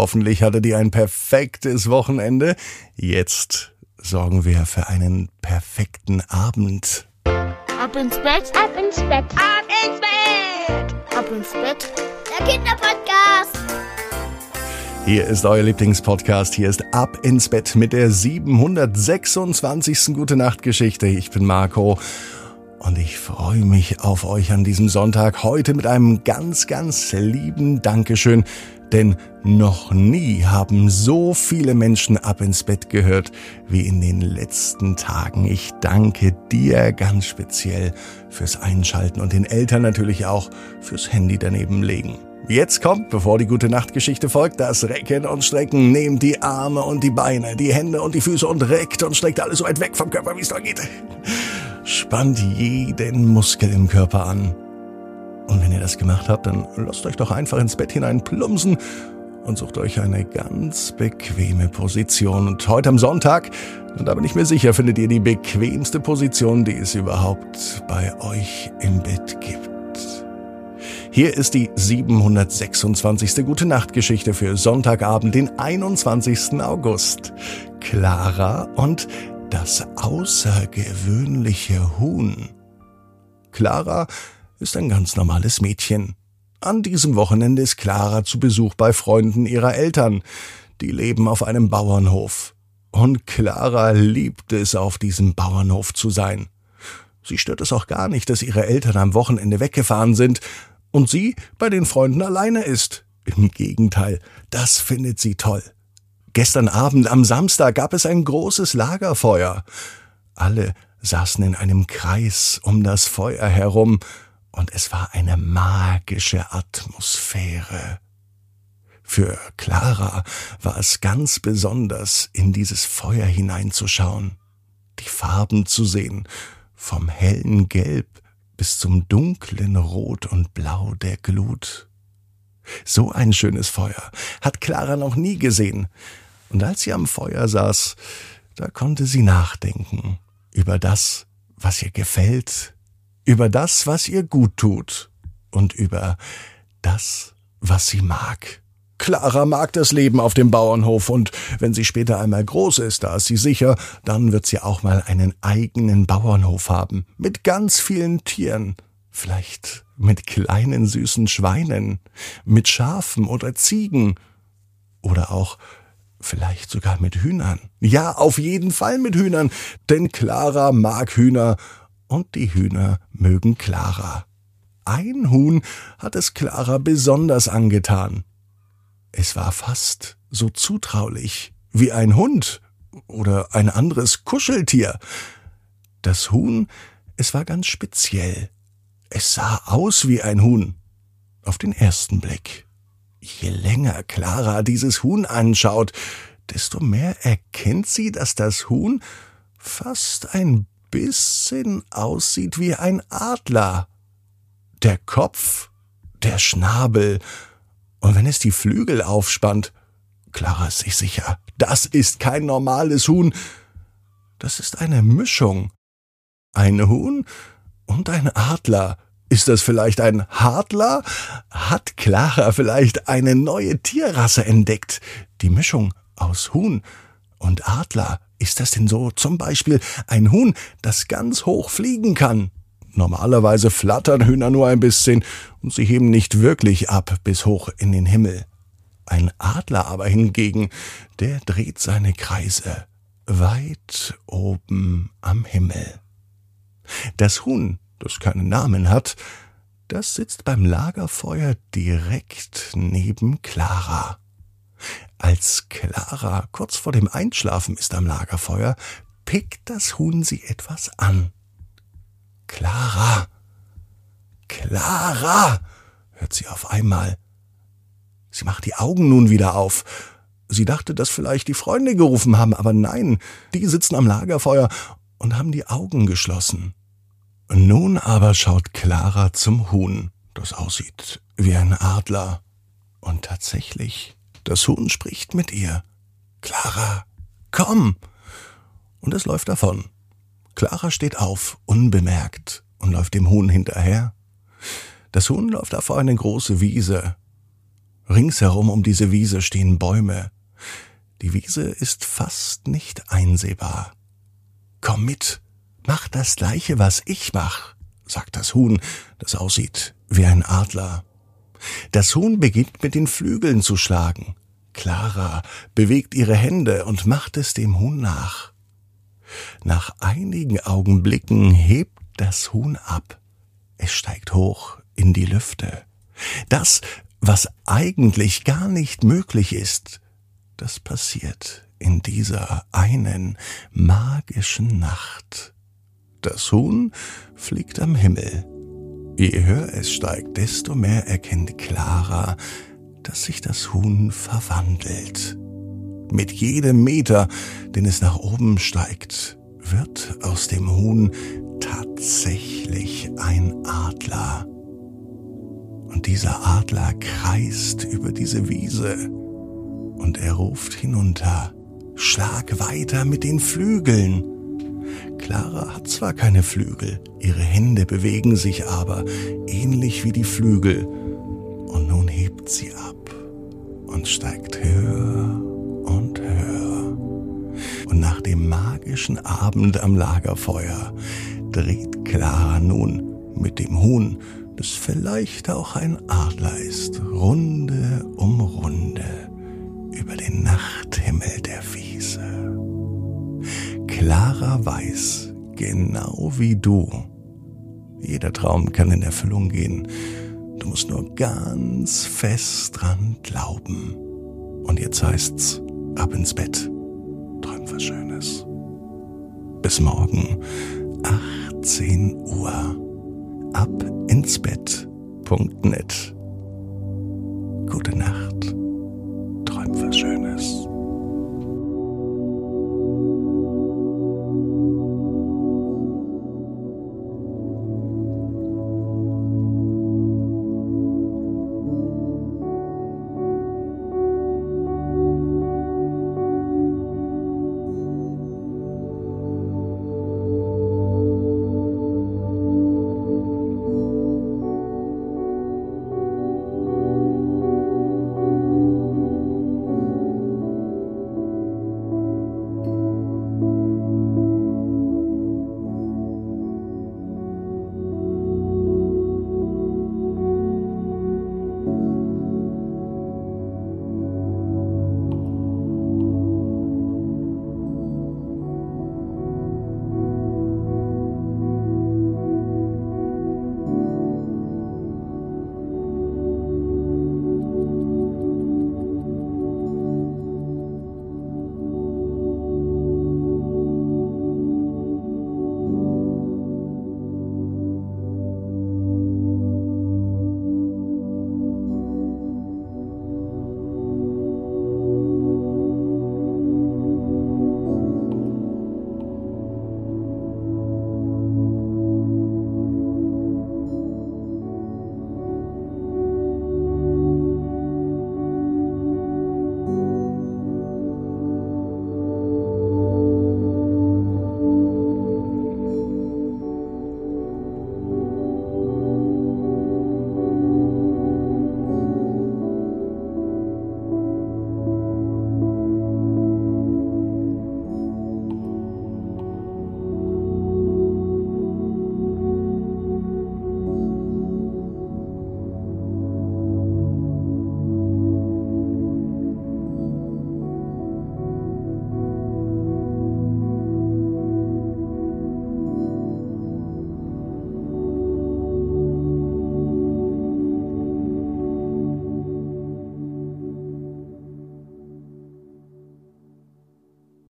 Hoffentlich hattet ihr ein perfektes Wochenende. Jetzt sorgen wir für einen perfekten Abend. Ab ins Bett, ab ins Bett, ab ins Bett, ab ins Bett. Der Kinderpodcast. Hier ist euer Lieblingspodcast. Hier ist Ab ins Bett mit der 726. Gute Nacht Geschichte. Ich bin Marco und ich freue mich auf euch an diesem Sonntag heute mit einem ganz, ganz lieben Dankeschön denn noch nie haben so viele Menschen ab ins Bett gehört wie in den letzten Tagen. Ich danke dir ganz speziell fürs Einschalten und den Eltern natürlich auch fürs Handy daneben legen. Jetzt kommt, bevor die gute Nachtgeschichte folgt, das Recken und Strecken. Nehmt die Arme und die Beine, die Hände und die Füße und reckt und streckt alles so weit weg vom Körper, wie es nur geht. Spannt jeden Muskel im Körper an. Und wenn ihr das gemacht habt, dann lasst euch doch einfach ins Bett hinein plumpsen und sucht euch eine ganz bequeme Position. Und heute am Sonntag, und da bin ich mir sicher, findet ihr die bequemste Position, die es überhaupt bei euch im Bett gibt. Hier ist die 726. Gute Nacht Geschichte für Sonntagabend, den 21. August. Clara und das außergewöhnliche Huhn. Clara ist ein ganz normales Mädchen. An diesem Wochenende ist Clara zu Besuch bei Freunden ihrer Eltern. Die leben auf einem Bauernhof. Und Clara liebt es, auf diesem Bauernhof zu sein. Sie stört es auch gar nicht, dass ihre Eltern am Wochenende weggefahren sind und sie bei den Freunden alleine ist. Im Gegenteil, das findet sie toll. Gestern Abend am Samstag gab es ein großes Lagerfeuer. Alle saßen in einem Kreis um das Feuer herum und es war eine magische Atmosphäre. Für Clara war es ganz besonders, in dieses Feuer hineinzuschauen, die Farben zu sehen, vom hellen Gelb bis zum dunklen Rot und Blau der Glut. So ein schönes Feuer hat Clara noch nie gesehen, und als sie am Feuer saß, da konnte sie nachdenken über das, was ihr gefällt über das, was ihr gut tut und über das, was sie mag. Clara mag das Leben auf dem Bauernhof und wenn sie später einmal groß ist, da ist sie sicher, dann wird sie auch mal einen eigenen Bauernhof haben, mit ganz vielen Tieren, vielleicht mit kleinen süßen Schweinen, mit Schafen oder Ziegen. Oder auch vielleicht sogar mit Hühnern. Ja, auf jeden Fall mit Hühnern, denn Clara mag Hühner und die Hühner mögen Clara. Ein Huhn hat es Clara besonders angetan. Es war fast so zutraulich wie ein Hund oder ein anderes Kuscheltier. Das Huhn, es war ganz speziell. Es sah aus wie ein Huhn. Auf den ersten Blick. Je länger Clara dieses Huhn anschaut, desto mehr erkennt sie, dass das Huhn fast ein bisschen aussieht wie ein Adler. Der Kopf, der Schnabel, und wenn es die Flügel aufspannt, Clara ist sich sicher, das ist kein normales Huhn, das ist eine Mischung. Ein Huhn und ein Adler. Ist das vielleicht ein Hadler? Hat Clara vielleicht eine neue Tierrasse entdeckt? Die Mischung aus Huhn und Adler. Ist das denn so zum Beispiel ein Huhn, das ganz hoch fliegen kann? Normalerweise flattern Hühner nur ein bisschen und sie heben nicht wirklich ab bis hoch in den Himmel. Ein Adler aber hingegen, der dreht seine Kreise weit oben am Himmel. Das Huhn, das keinen Namen hat, das sitzt beim Lagerfeuer direkt neben Clara. Als Clara kurz vor dem Einschlafen ist am Lagerfeuer, pickt das Huhn sie etwas an. Clara, Clara, hört sie auf einmal. Sie macht die Augen nun wieder auf. Sie dachte, dass vielleicht die Freunde gerufen haben, aber nein, die sitzen am Lagerfeuer und haben die Augen geschlossen. Nun aber schaut Clara zum Huhn, das aussieht wie ein Adler. Und tatsächlich das Huhn spricht mit ihr. Clara, komm! Und es läuft davon. Clara steht auf, unbemerkt, und läuft dem Huhn hinterher. Das Huhn läuft auf eine große Wiese. Ringsherum um diese Wiese stehen Bäume. Die Wiese ist fast nicht einsehbar. Komm mit, mach das gleiche, was ich mach, sagt das Huhn, das aussieht wie ein Adler. Das Huhn beginnt mit den Flügeln zu schlagen. Clara bewegt ihre Hände und macht es dem Huhn nach. Nach einigen Augenblicken hebt das Huhn ab. Es steigt hoch in die Lüfte. Das, was eigentlich gar nicht möglich ist, das passiert in dieser einen magischen Nacht. Das Huhn fliegt am Himmel. Je höher es steigt, desto mehr erkennt Clara, dass sich das Huhn verwandelt. Mit jedem Meter, den es nach oben steigt, wird aus dem Huhn tatsächlich ein Adler. Und dieser Adler kreist über diese Wiese und er ruft hinunter, Schlag weiter mit den Flügeln. Clara hat zwar keine Flügel, ihre Hände bewegen sich aber ähnlich wie die Flügel. Und nun hebt sie ab und steigt höher und höher. Und nach dem magischen Abend am Lagerfeuer dreht Clara nun mit dem Huhn, das vielleicht auch ein Adler ist, Runde um Runde über den Nachthimmel der Wiese. Clara weiß, genau wie du, jeder Traum kann in Erfüllung gehen. Du musst nur ganz fest dran glauben. Und jetzt heißt's, ab ins Bett. Träum was Schönes. Bis morgen, 18 Uhr. Ab ins Bett.net. Gute Nacht.